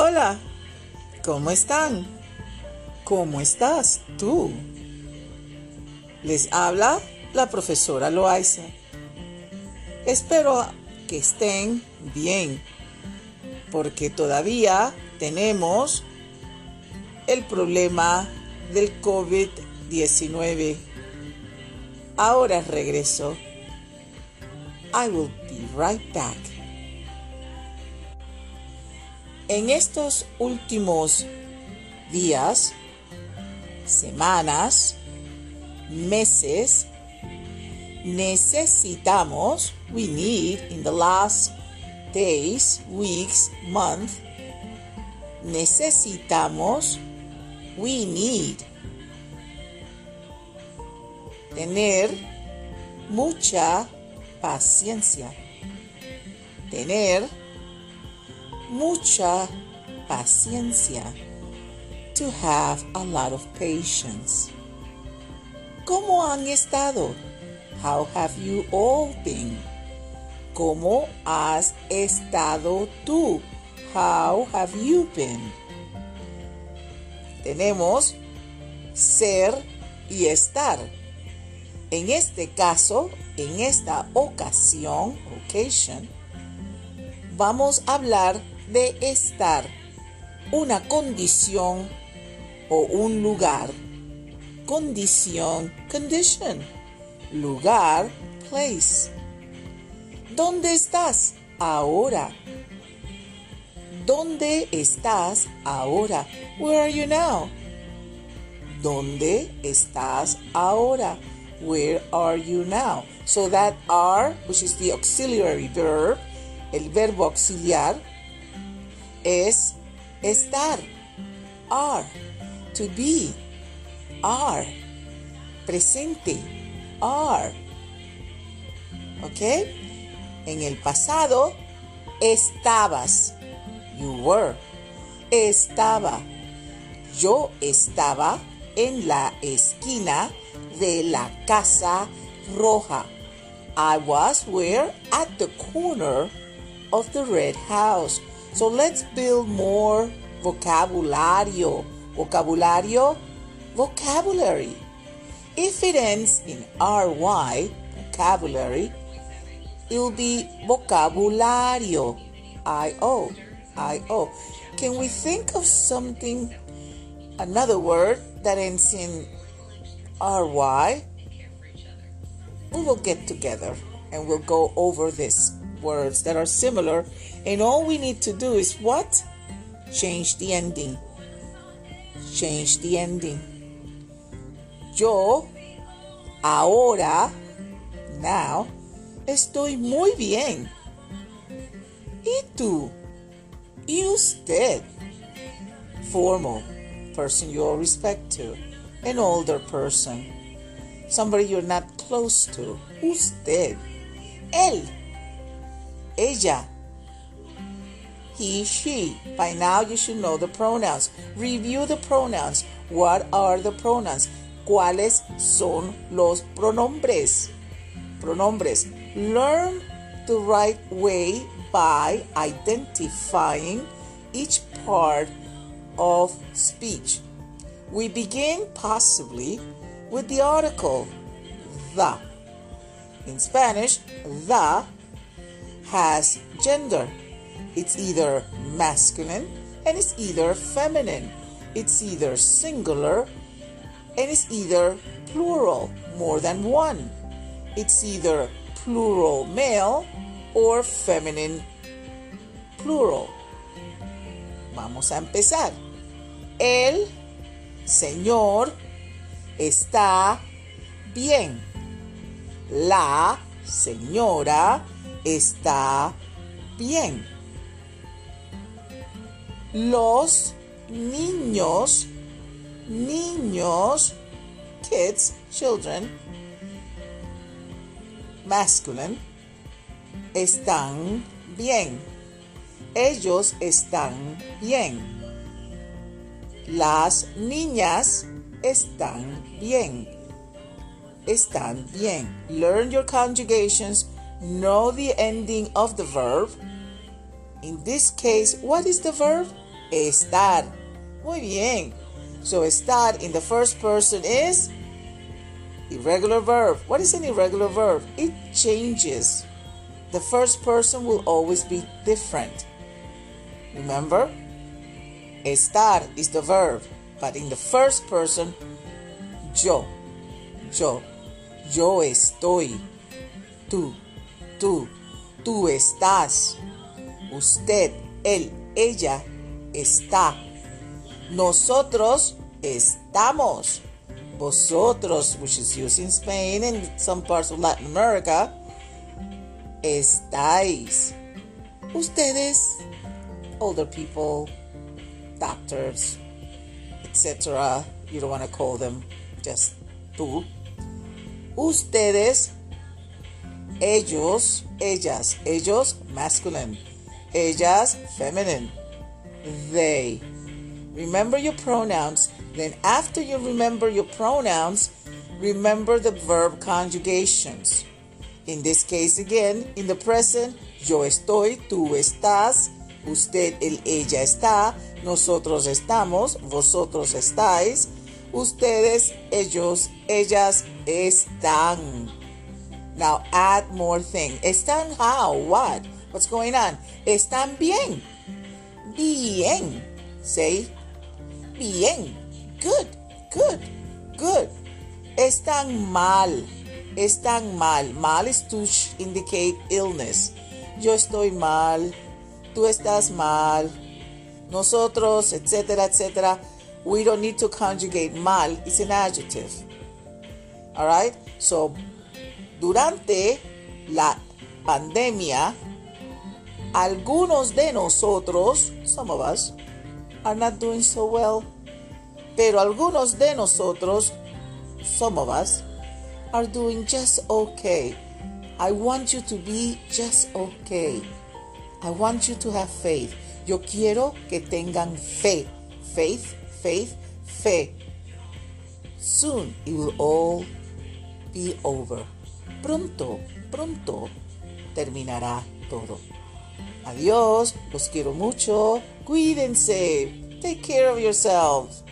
Hola, ¿cómo están? ¿Cómo estás tú? Les habla la profesora Loaiza. Espero que estén bien, porque todavía tenemos el problema del COVID-19. Ahora regreso. I will be right back. En estos últimos días, semanas, meses, necesitamos, we need in the last days, weeks, month, necesitamos, we need tener mucha paciencia. Tener mucha paciencia. To have a lot of patience. ¿Cómo han estado? How have you all been? ¿Cómo has estado tú? How have you been? Tenemos ser y estar. En este caso, en esta ocasión, occasion, vamos a hablar de estar, una condición o un lugar. Condición, condition. Lugar, place. ¿Dónde estás ahora? ¿Dónde estás ahora? Where are you now? ¿Dónde estás ahora? Where are you now? So that are, which is the auxiliary verb, el verbo auxiliar, es estar. Are. To be. Are. Presente. Are. ¿Ok? En el pasado, estabas. You were. Estaba. Yo estaba en la esquina de la casa roja. I was where? At the corner of the red house. So let's build more vocabulario. Vocabulario, vocabulary. If it ends in ry, vocabulary, it'll be vocabulario. I-O, I-O. Can we think of something, another word that ends in ry? We will get together and we'll go over these words that are similar. And all we need to do is what? Change the ending. Change the ending. Yo, ahora, now, estoy muy bien. ¿Y tú? ¿Y usted? Formal, person you owe respect to. An older person. Somebody you're not close to. Usted. Él. Ella. He, she. By now you should know the pronouns. Review the pronouns. What are the pronouns? ¿Cuáles son los pronombres? Pronombres. Learn the right way by identifying each part of speech. We begin possibly with the article the. In Spanish, the has gender. It's either masculine and it's either feminine. It's either singular and it's either plural, more than one. It's either plural male or feminine plural. Vamos a empezar. El señor está bien. La señora está bien. Los niños, niños, kids, children, masculine, están bien. Ellos están bien. Las niñas están bien. Están bien. Learn your conjugations. Know the ending of the verb. In this case, what is the verb? Estar. Muy bien. So estar in the first person is irregular verb. What is an irregular verb? It changes. The first person will always be different. Remember? Estar is the verb, but in the first person, yo, yo, yo estoy, tú, tú, tú estás, usted, él, ella está, nosotros estamos, vosotros, which is used in Spain and some parts of Latin America, estáis, ustedes, older people, doctors, etc. You don't want to call them just tú. Ustedes, ellos, ellas, ellos, masculine, ellas, feminine, they. Remember your pronouns. Then, after you remember your pronouns, remember the verb conjugations. In this case, again, in the present, yo estoy, tú estás, usted, él, ella está, nosotros estamos, vosotros estáis, ustedes, ellos, ellas están. Now add more thing. ¿Están how? What? What's going on? ¿Están bien? Bien. Say bien. Good. Good. Good. Están mal. Están mal. Mal is to indicate illness. Yo estoy mal. Tú estás mal. Nosotros, etcétera, etcétera. We don't need to conjugate mal. It's an adjective. All right? So, durante la pandemia, algunos de nosotros, some of us, are not doing so well. Pero algunos de nosotros, some of us, are doing just okay. I want you to be just okay. I want you to have faith. Yo quiero que tengan fe. Faith, faith, fe. Soon it will all be over. Pronto, pronto terminará todo. Adiós, los quiero mucho. Cuídense. Take care of yourselves.